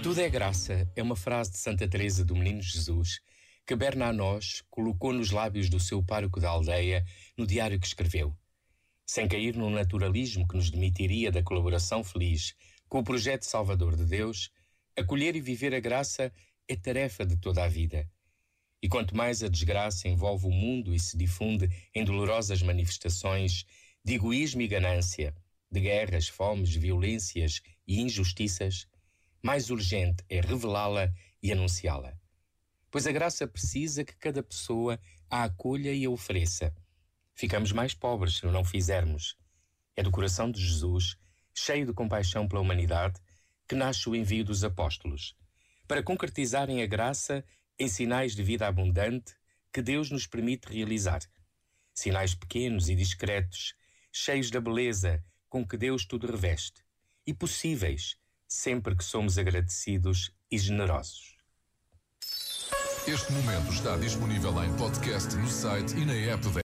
Tudo é graça é uma frase de Santa Teresa do Menino Jesus que Berna a nós colocou nos lábios do seu pároco da aldeia no diário que escreveu. Sem cair no naturalismo que nos demitiria da colaboração feliz com o projeto salvador de Deus, acolher e viver a graça é tarefa de toda a vida. E quanto mais a desgraça envolve o mundo e se difunde em dolorosas manifestações de egoísmo e ganância, de guerras, fomes, violências e injustiças, mais urgente é revelá-la e anunciá-la. Pois a graça precisa que cada pessoa a acolha e a ofereça. Ficamos mais pobres se não fizermos. É do coração de Jesus, cheio de compaixão pela humanidade, que nasce o envio dos apóstolos, para concretizarem a graça em sinais de vida abundante que Deus nos permite realizar. Sinais pequenos e discretos, cheios da beleza com que Deus tudo reveste, e possíveis sempre que somos agradecidos e generosos. Este momento está disponível em podcast no site e na app